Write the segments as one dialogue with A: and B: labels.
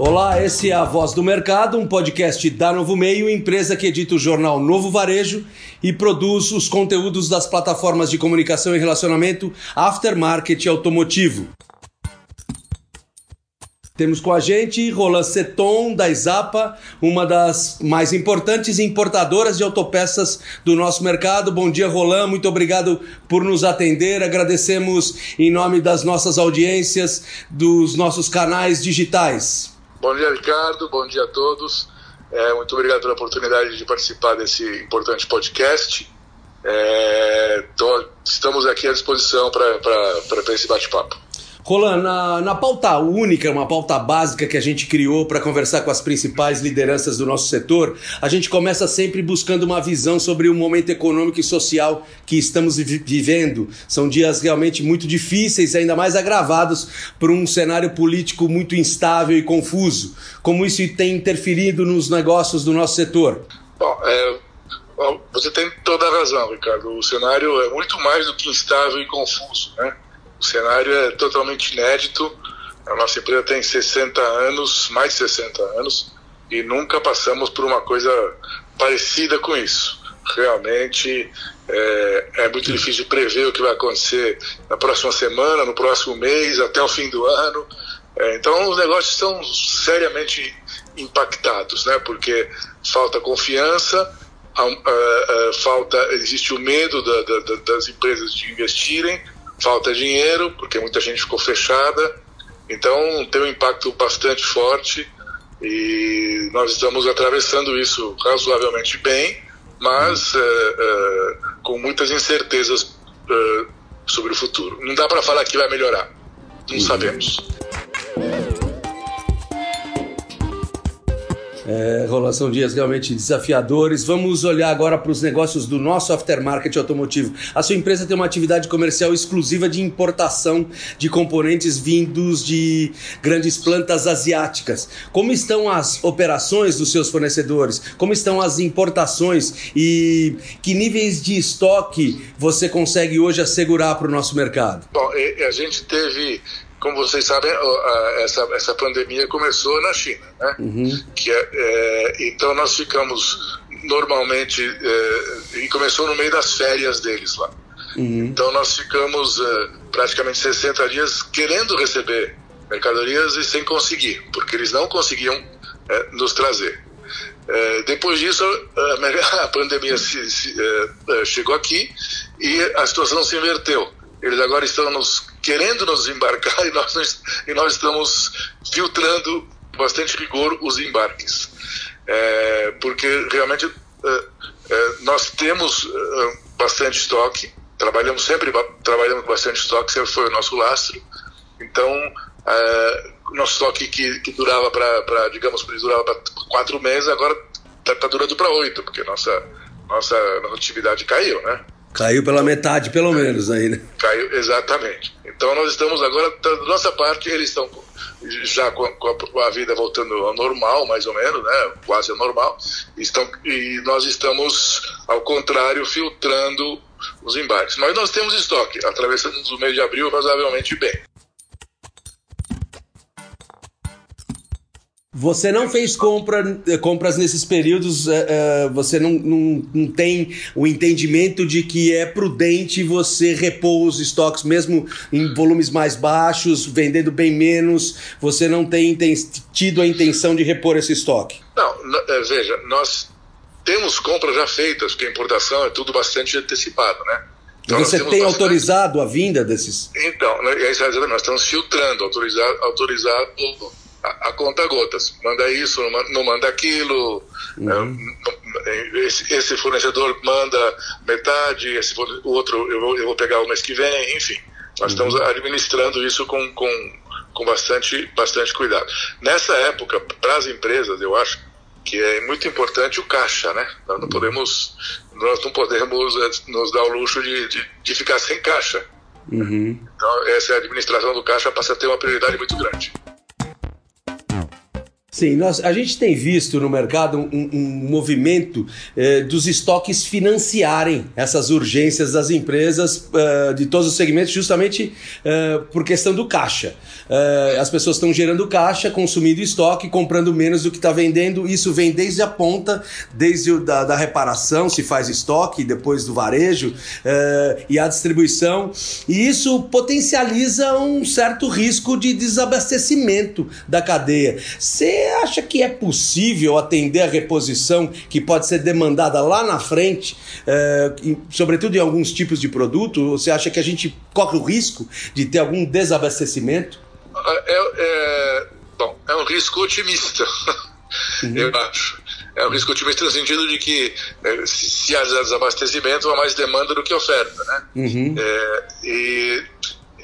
A: Olá, esse é a Voz do Mercado, um podcast da Novo Meio, empresa que edita o jornal Novo Varejo e produz os conteúdos das plataformas de comunicação e relacionamento Aftermarket Automotivo. Temos com a gente Roland Seton, da Isapa, uma das mais importantes importadoras de autopeças do nosso mercado. Bom dia, Roland. Muito obrigado por nos atender. Agradecemos em nome das nossas audiências, dos nossos canais digitais.
B: Bom dia, Ricardo. Bom dia a todos. É, muito obrigado pela oportunidade de participar desse importante podcast. É, tô, estamos aqui à disposição para esse bate-papo.
A: Roland, na, na pauta única, uma pauta básica que a gente criou para conversar com as principais lideranças do nosso setor, a gente começa sempre buscando uma visão sobre o momento econômico e social que estamos vivendo. São dias realmente muito difíceis, ainda mais agravados por um cenário político muito instável e confuso. Como isso tem interferido nos negócios do nosso setor?
B: Bom, é, você tem toda a razão, Ricardo. O cenário é muito mais do que instável e confuso, né? O cenário é totalmente inédito. A nossa empresa tem 60 anos, mais de 60 anos, e nunca passamos por uma coisa parecida com isso. Realmente é, é muito difícil prever o que vai acontecer na próxima semana, no próximo mês, até o fim do ano. É, então, os negócios estão seriamente impactados, né? Porque falta confiança, a, a, a, falta, existe o medo da, da, das empresas de investirem, falta dinheiro, porque muita gente ficou fechada. Então tem um impacto bastante forte e nós estamos atravessando isso razoavelmente bem, mas é, é, com muitas incertezas é, sobre o futuro. Não dá para falar que vai melhorar, não uhum. sabemos.
A: É, rolação dias realmente desafiadores. Vamos olhar agora para os negócios do nosso aftermarket automotivo. A sua empresa tem uma atividade comercial exclusiva de importação de componentes vindos de grandes plantas asiáticas. Como estão as operações dos seus fornecedores? Como estão as importações? E que níveis de estoque você consegue hoje assegurar para o nosso mercado?
B: Bom, a gente teve como vocês sabem, essa, essa pandemia começou na China, né? Uhum. Que é, é, então nós ficamos normalmente é, e começou no meio das férias deles lá. Uhum. Então nós ficamos é, praticamente 60 dias querendo receber mercadorias e sem conseguir, porque eles não conseguiam é, nos trazer. É, depois disso, a, a pandemia se, se, chegou aqui e a situação se inverteu. Eles agora estão nos querendo nos embarcar e nós, e nós estamos filtrando bastante rigor os embarques. É, porque realmente é, é, nós temos é, bastante estoque, trabalhamos sempre trabalhamos bastante estoque, sempre foi o nosso lastro. Então, é, nosso estoque que, que durava para, digamos, durava para quatro meses, agora está tá durando para oito, porque nossa, nossa, nossa atividade caiu, né?
A: Caiu pela metade, pelo menos, aí, né?
B: Caiu, exatamente. Então nós estamos agora, da nossa parte, eles estão já com a, a, vida voltando ao normal, mais ou menos, né? Quase ao normal. Estão, e nós estamos, ao contrário, filtrando os embarques. Mas nós temos estoque, atravessamos o mês de abril razoavelmente bem.
A: Você não fez compra, compras nesses períodos, uh, você não, não, não, tem o entendimento de que é prudente você repor os estoques, mesmo em volumes mais baixos, vendendo bem menos, você não tem, tem tido a intenção de repor esse estoque?
B: Não, veja, nós temos compras já feitas, porque a importação é tudo bastante antecipado, né?
A: Então, você tem bastante... autorizado a vinda desses?
B: Então, né, nós estamos filtrando, autorizado, autorizado a, a conta gotas. Manda isso, não manda aquilo. Uhum. É, esse, esse, fornecedor manda metade, esse, o outro eu vou, eu vou pegar o mês que vem, enfim. Nós uhum. estamos administrando isso com, com, com bastante, bastante cuidado. Nessa época, para as empresas, eu acho que é muito importante o caixa, né? Nós não uhum. podemos, nós não podemos eh, nos dar o luxo de, de, de ficar sem caixa. Uhum. Então, essa administração do caixa passa a ter uma prioridade muito grande.
A: Sim, nós, a gente tem visto no mercado um, um movimento eh, dos estoques financiarem essas urgências das empresas eh, de todos os segmentos, justamente eh, por questão do caixa. Eh, as pessoas estão gerando caixa, consumindo estoque, comprando menos do que está vendendo. Isso vem desde a ponta, desde o, da, da reparação, se faz estoque, depois do varejo e a distribuição. E isso potencializa um certo risco de desabastecimento da cadeia. Você acha que é possível atender a reposição que pode ser demandada lá na frente, é, sobretudo em alguns tipos de produto? Você acha que a gente corre o risco de ter algum desabastecimento?
B: É, é bom, é um risco otimista, uhum. eu acho. É um risco otimista no sentido de que é, se há desabastecimento, há mais demanda do que oferta, né? Uhum. É, e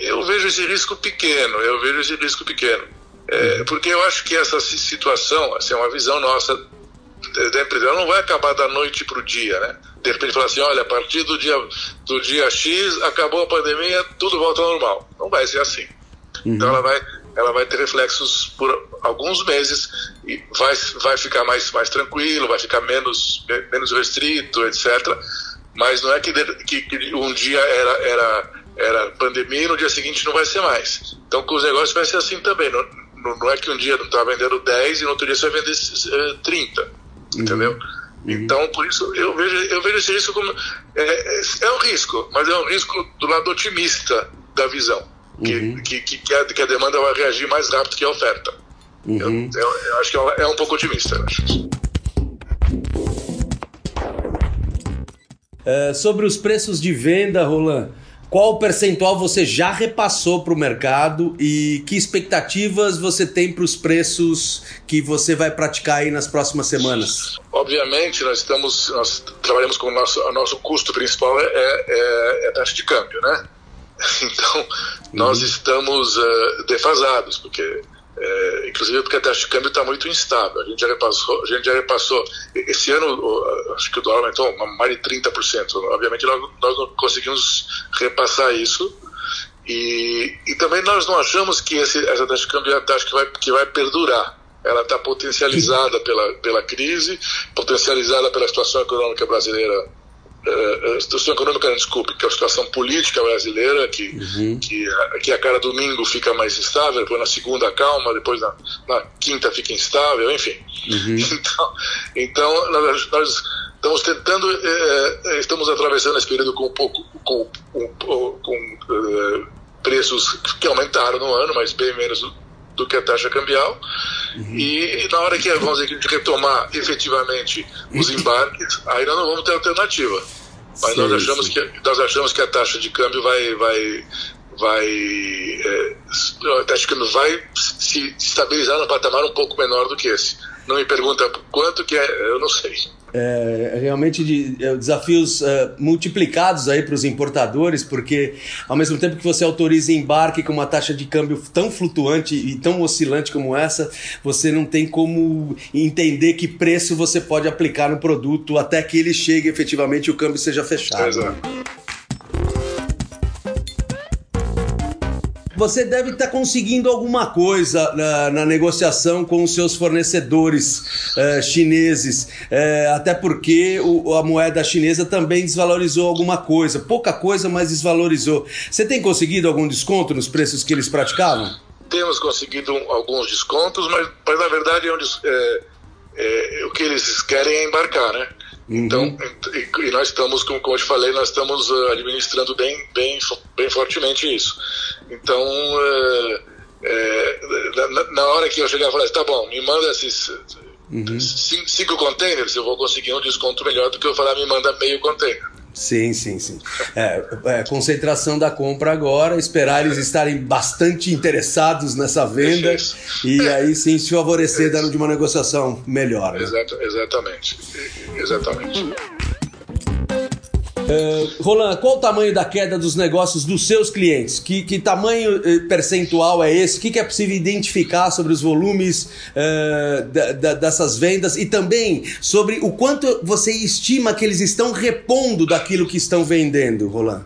B: eu vejo esse risco pequeno, eu vejo esse risco pequeno. É, porque eu acho que essa situação, assim, é uma visão nossa da empresa, ela não vai acabar da noite para o dia, né? De repente falar assim, olha, a partir do dia, do dia X, acabou a pandemia, tudo volta ao normal. Não vai ser assim. Uhum. Então ela vai, ela vai ter reflexos por alguns meses e vai, vai ficar mais, mais tranquilo, vai ficar menos, menos restrito, etc. Mas não é que, que, que um dia era, era, era pandemia e no dia seguinte não vai ser mais. Então com os negócios vai ser assim também. Não, não é que um dia não está vendendo 10 e no outro dia você vai vender 30, eh, uhum. entendeu? Uhum. Então, por isso, eu vejo, eu vejo esse risco como. É, é, é, um risco, mas é um risco do lado otimista da visão. Que, uhum. que, que, que, a, que, a, demanda vai reagir mais rápido que a oferta. Uhum. Eu, eu, eu, acho que é, é um pouco otimista.
A: É, sobre os preços de venda, Roland, qual percentual você já repassou para o mercado e que expectativas você tem para os preços que você vai praticar aí nas próximas semanas?
B: Obviamente, nós estamos, nós trabalhamos com o nosso, o nosso custo principal é, é, é a taxa de câmbio, né? Então, nós uhum. estamos uh, defasados, porque é, inclusive porque a taxa de câmbio está muito instável. A gente já repassou, a gente já repassou esse ano, acho que o dólar aumentou mais de 30%. Obviamente nós, nós não conseguimos repassar isso. E, e também nós não achamos que esse, essa taxa de câmbio é a taxa que vai, que vai perdurar. Ela está potencializada pela, pela crise, potencializada pela situação econômica brasileira uh, situação econômica, não, desculpe, que é a situação política brasileira, que, uhum. que, que a cada domingo fica mais instável, depois na segunda calma, depois na, na quinta fica instável, enfim. Uhum. Então, então nós, nós, estamos tentando, eh, estamos atravessando esse período com um pouco, com, com, com preços que aumentaram no ano, mas bem menos do, do que a taxa cambial. Uhum. E, e, na hora que vamos dizer, que a gente retomar efetivamente os embarques, aí nós não vamos ter alternativa. Mas sim, nós, achamos que, nós achamos que a taxa de câmbio vai. vai vai é, a taxa de câmbio vai se estabilizar no patamar um pouco menor do que esse. Não me pergunta quanto que é, eu não sei
A: é, realmente de, é, desafios é, multiplicados aí para os importadores, porque ao mesmo tempo que você autoriza embarque com uma taxa de câmbio tão flutuante e tão oscilante como essa, você não tem como entender que preço você pode aplicar no produto até que ele chegue efetivamente e o câmbio seja fechado. Exato. Você deve estar tá conseguindo alguma coisa na, na, negociação com os seus fornecedores eh, chineses, eh, até porque o, a moeda chinesa também desvalorizou alguma coisa, pouca coisa, mas desvalorizou. Você tem conseguido algum desconto nos preços que eles praticavam?
B: Temos conseguido alguns descontos, mas, mas na verdade é, é, é, o que eles querem é embarcar, né? Então, uhum. Então, e, e, nós estamos, como, como eu te falei, nós estamos uh, administrando bem, bem, bem fortemente isso. Então, uh, é, na, na, hora que eu chegar e falar, tá bom, me manda esses uhum. cinco, cinco containers, eu vou conseguir um desconto melhor do que eu falar, me manda meio container.
A: Sim, sim, sim. É, é, concentração da compra agora, esperar eles estarem bastante interessados nessa venda e aí sim se favorecer dando de uma negociação melhor.
B: Né? Exato, exatamente. Exatamente.
A: Uh, Roland, qual o tamanho da queda dos negócios dos seus clientes? Que, que tamanho eh, percentual é esse? O que, que, é possível identificar sobre os volumes uh, da, da, dessas vendas e também sobre o quanto você estima que eles estão repondo daquilo que estão vendendo, Roland?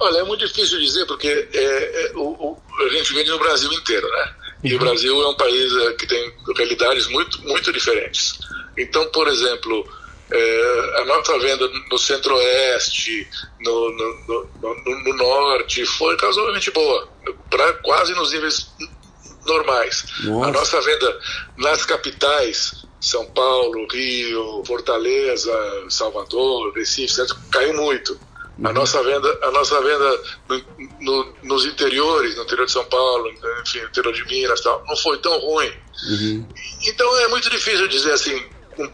B: Olha, é muito difícil dizer porque é, é, o, o, a gente vende no Brasil inteiro, né? E o Brasil é um país que tem realidades muito, muito diferentes. Então, por exemplo, é, a nossa venda no centro-oeste, no, no, no, no, norte, foi razoavelmente boa, para quase nos níveis normais. Nossa. A nossa venda nas capitais, São Paulo, Rio, Fortaleza, Salvador, Recife, caiu muito. A uhum. nossa venda, a nossa venda no, no, nos interiores, no interior de São Paulo, enfim, no interior de Minas, tal, não foi tão ruim. Uhum. Então é muito difícil dizer assim um,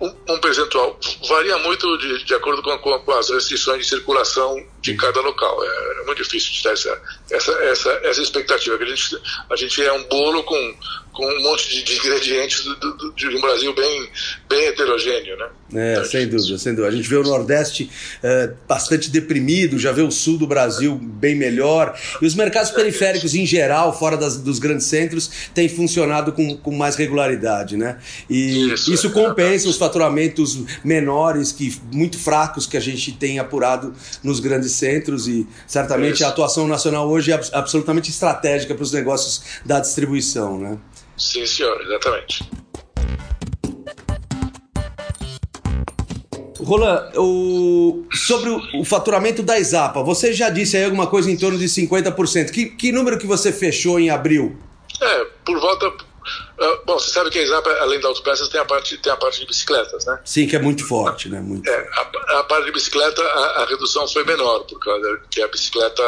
B: um, um percentual. Varia muito de, de acordo com, com, com, as restrições de circulação de cada local. É, é muito difícil de ter essa, essa, essa, essa expectativa. A gente, a gente é um bolo com, com um monte de, de ingredientes do, do, de um Brasil bem, bem heterogêneo, né?
A: É, é sem dúvida, sem dúvida. A gente vê o Nordeste é, bastante deprimido, já vê o Sul do Brasil bem melhor. E os mercados periféricos, em geral, fora das, dos grandes centros, têm funcionado com, com mais regularidade, né? E isso, isso compensa os faturamentos menores, que muito fracos, que a gente tem apurado nos grandes centros. E certamente isso. a atuação nacional hoje é absolutamente estratégica para os negócios da distribuição, né?
B: Sim, senhor, exatamente.
A: Roland, o, sobre o, o, faturamento da Exapa, você já disse aí alguma coisa em torno de 50%. Que, que número que você fechou em abril?
B: É, por volta. Uh, bom, você sabe que a Exapa, além das autopeças, tem a parte, tem a parte de bicicletas, né?
A: Sim, que é muito forte, né? Muito.
B: É, a, a parte de bicicleta, a, a, redução foi menor, por causa que a bicicleta.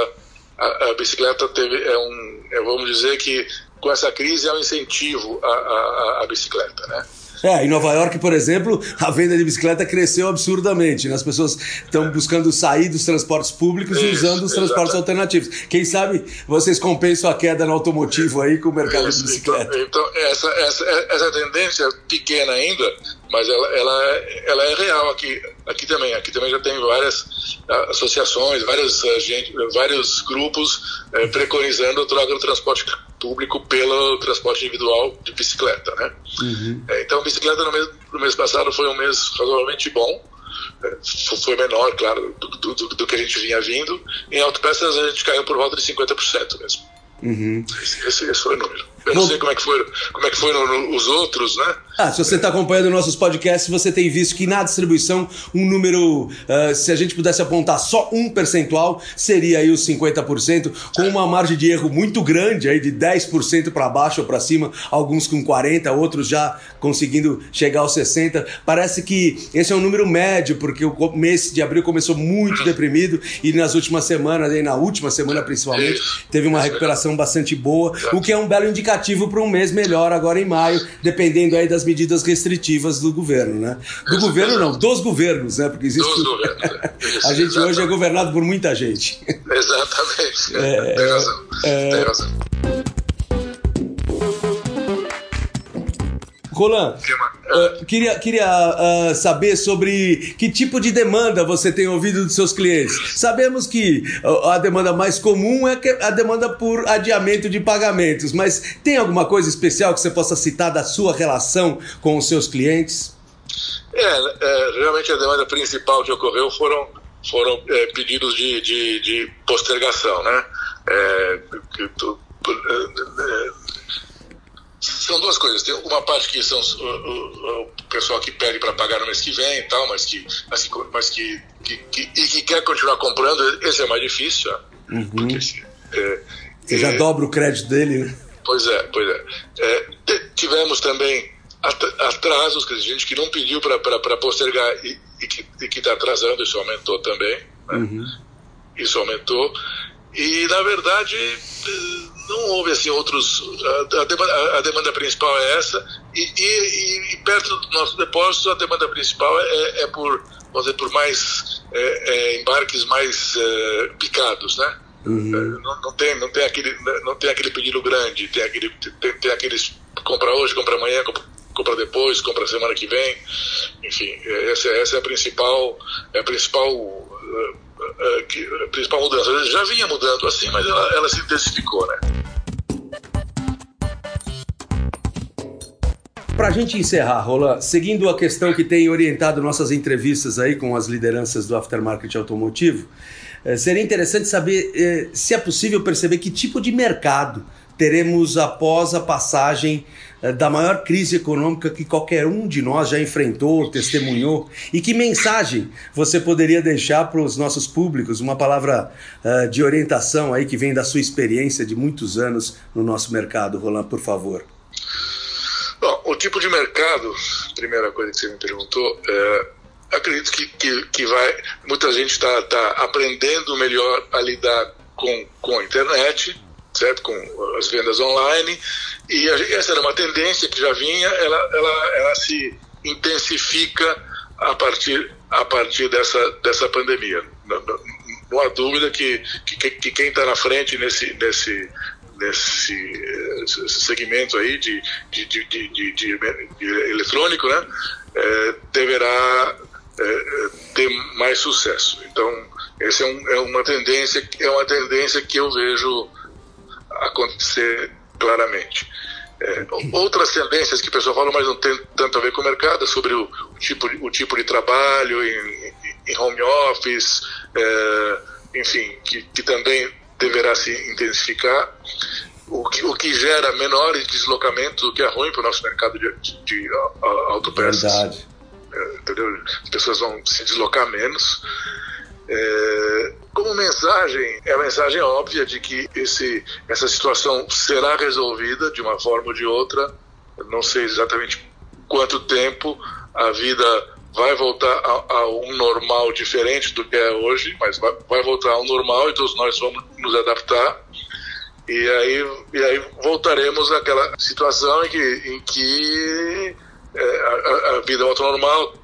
B: A, a bicicleta teve. É um, é, vamos dizer que com essa crise é um incentivo à, à, à bicicleta, né?
A: É, em Nova York, por exemplo, a venda de bicicleta cresceu absurdamente. Né? As pessoas estão buscando sair dos transportes públicos Isso, e usando os transportes alternativos. Quem sabe vocês compensam a queda no automotivo aí com o mercado Isso, de bicicleta.
B: Então, então essa, essa, essa tendência pequena ainda, mas ela, ela, ela é real aqui, aqui também. Aqui também já tem várias ah, associações, vários, ah, gente, vários grupos é, preconizando a troca do transporte público pelo transporte individual de bicicleta, né? Uhum. É, então, bicicleta no mês, no mês passado foi um mês razoavelmente bom, é, foi menor, claro, do, do, do, que a gente vinha vindo. Em autopeças a gente caiu por volta de 50% mesmo.
A: Uhum.
B: Esse, esse, foi o número. Eu não, não sei como é que foram, como é que foram os outros, né?
A: Ah, se você está acompanhando nossos podcasts, você tem visto que na distribuição um número, uh, se a gente pudesse apontar só um percentual, seria aí os 50%, com uma margem de erro muito grande, aí de 10% para baixo ou para cima, alguns com 40%, outros já conseguindo chegar aos 60%. Parece que esse é um número médio, porque o mês de abril começou muito deprimido e nas últimas semanas, aí na última semana principalmente, teve uma recuperação bastante boa, o que é um belo indicativo para um mês melhor agora em maio, dependendo aí das medidas restritivas do governo, né? Do Isso, governo não, dos governos, né? Porque existe. Dos governos. É. a gente exatamente. hoje é governado por muita gente.
B: Exatamente. É, tem razão. É, tem razão.
A: Roland, uh, queria, queria uh, saber sobre que tipo de demanda você tem ouvido dos seus clientes. Sabemos que a demanda mais comum é a demanda por adiamento de pagamentos, mas tem alguma coisa especial que você possa citar da sua relação com os seus clientes?
B: É, é realmente a demanda principal que ocorreu foram, foram é, pedidos de, de, de, postergação, né? É, são duas coisas. Tem uma parte que são o, o, o pessoal que pede para pagar no mês que vem e tal, mas que, mas que, mas que, que, que, e que quer continuar comprando, esse é mais difícil.
A: Uhum. Porque, é, Você já é, dobra o crédito dele, né?
B: Pois é, pois é. é tivemos também atrasos, que gente que não pediu para postergar e, e que está atrasando, isso aumentou também. Né? Uhum. Isso aumentou. E, na verdade, não houve assim outros. A, demanda, a demanda principal é essa, e, e, e, perto do nosso depósito, a demanda principal é, é por, vamos dizer, por mais é, é, embarques mais é, picados, né? Uhum. É, não, não, tem, não, tem aquele, não tem aquele pedido grande, tem, aquele, tem, tem aqueles compra hoje, compra amanhã, compra, compra depois, compra semana que vem. Enfim, essa, essa é a principal, é a principal é, que, a principal mudança. Já vinha mudando assim, mas ela, ela se intensificou, né?
A: Para a gente encerrar, Rola, seguindo a questão que tem orientado nossas entrevistas aí com as lideranças do aftermarket automotivo, eh, seria interessante saber eh, se é possível perceber que tipo de mercado teremos após a passagem eh, da maior crise econômica que qualquer um de nós já enfrentou, testemunhou? E que mensagem você poderia deixar para os nossos públicos? Uma palavra uh, de orientação aí que vem da sua experiência de muitos anos no nosso mercado, Roland, por favor.
B: Bom, o tipo de mercado, primeira coisa que você me perguntou, é, acredito que, que, que, vai. Muita gente está tá aprendendo melhor a lidar com, com a internet, certo? Com as vendas online e essa era uma tendência que já vinha, ela, ela, ela se intensifica a partir, a partir dessa, dessa pandemia. Não, não há dúvida que, que, que quem está na frente nesse, nesse, nesse segmento aí de, de, de, de, de eletrônico, né, é, deverá é, ter mais sucesso. Então, essa é, um, é, uma tendência, é uma tendência que eu vejo acontecer claramente. É, outras tendências que o pessoal fala, mas não tem tanto a ver com o mercado, é sobre o, o tipo, o tipo de trabalho em, em home office, é, enfim, que, que também deverá se intensificar, o que, o que gera menores deslocamentos, o que é ruim para o nosso mercado de, de, de autopeças. Verdade. É, entendeu? As pessoas vão se deslocar menos. É, como mensagem, é a mensagem óbvia de que esse, essa situação será resolvida de uma forma ou de outra. Eu não sei exatamente quanto tempo a vida vai voltar a, a, um normal diferente do que é hoje, mas vai, vai, voltar ao normal e todos nós vamos nos adaptar. E aí, e aí voltaremos àquela situação em que, em que é, a, a, vida volta ao normal,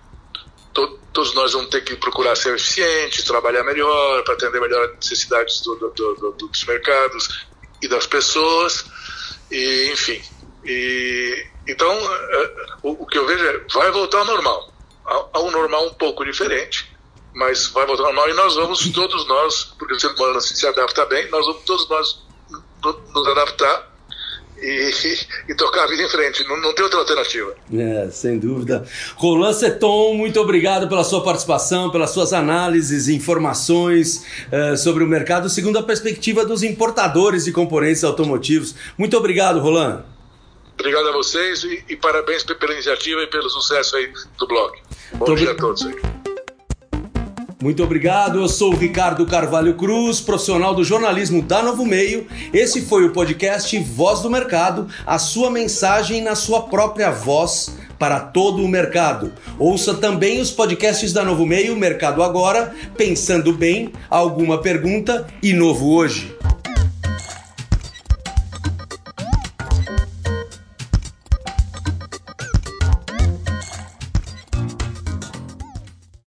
B: todos nós vamos ter que procurar ser eficientes, trabalhar melhor, para atender melhor as necessidades do, do, do, dos mercados e das pessoas, e enfim. E, então, é, o, o, que eu vejo é, vai voltar ao normal, a, um normal um pouco diferente, mas vai voltar ao normal e nós vamos, todos nós, porque o ser humano se adapta bem, nós vamos todos nós nos adaptar e, e, tocar a vida em frente. Não, não tem outra alternativa.
A: É, sem dúvida. Roland Seton, muito obrigado pela sua participação, pelas suas análises e informações uh, sobre o mercado, segundo a perspectiva dos importadores de componentes automotivos. Muito obrigado, Roland.
B: Obrigado a vocês e, e parabéns pela iniciativa e pelo sucesso aí do blog. Bom dia a todos aí.
A: Muito obrigado. Eu sou o Ricardo Carvalho Cruz, profissional do jornalismo da Novo Meio. Esse foi o podcast Voz do Mercado, a sua mensagem na sua própria voz para todo o mercado. Ouça também os podcasts da Novo Meio, Mercado Agora, Pensando Bem, Alguma Pergunta e Novo Hoje.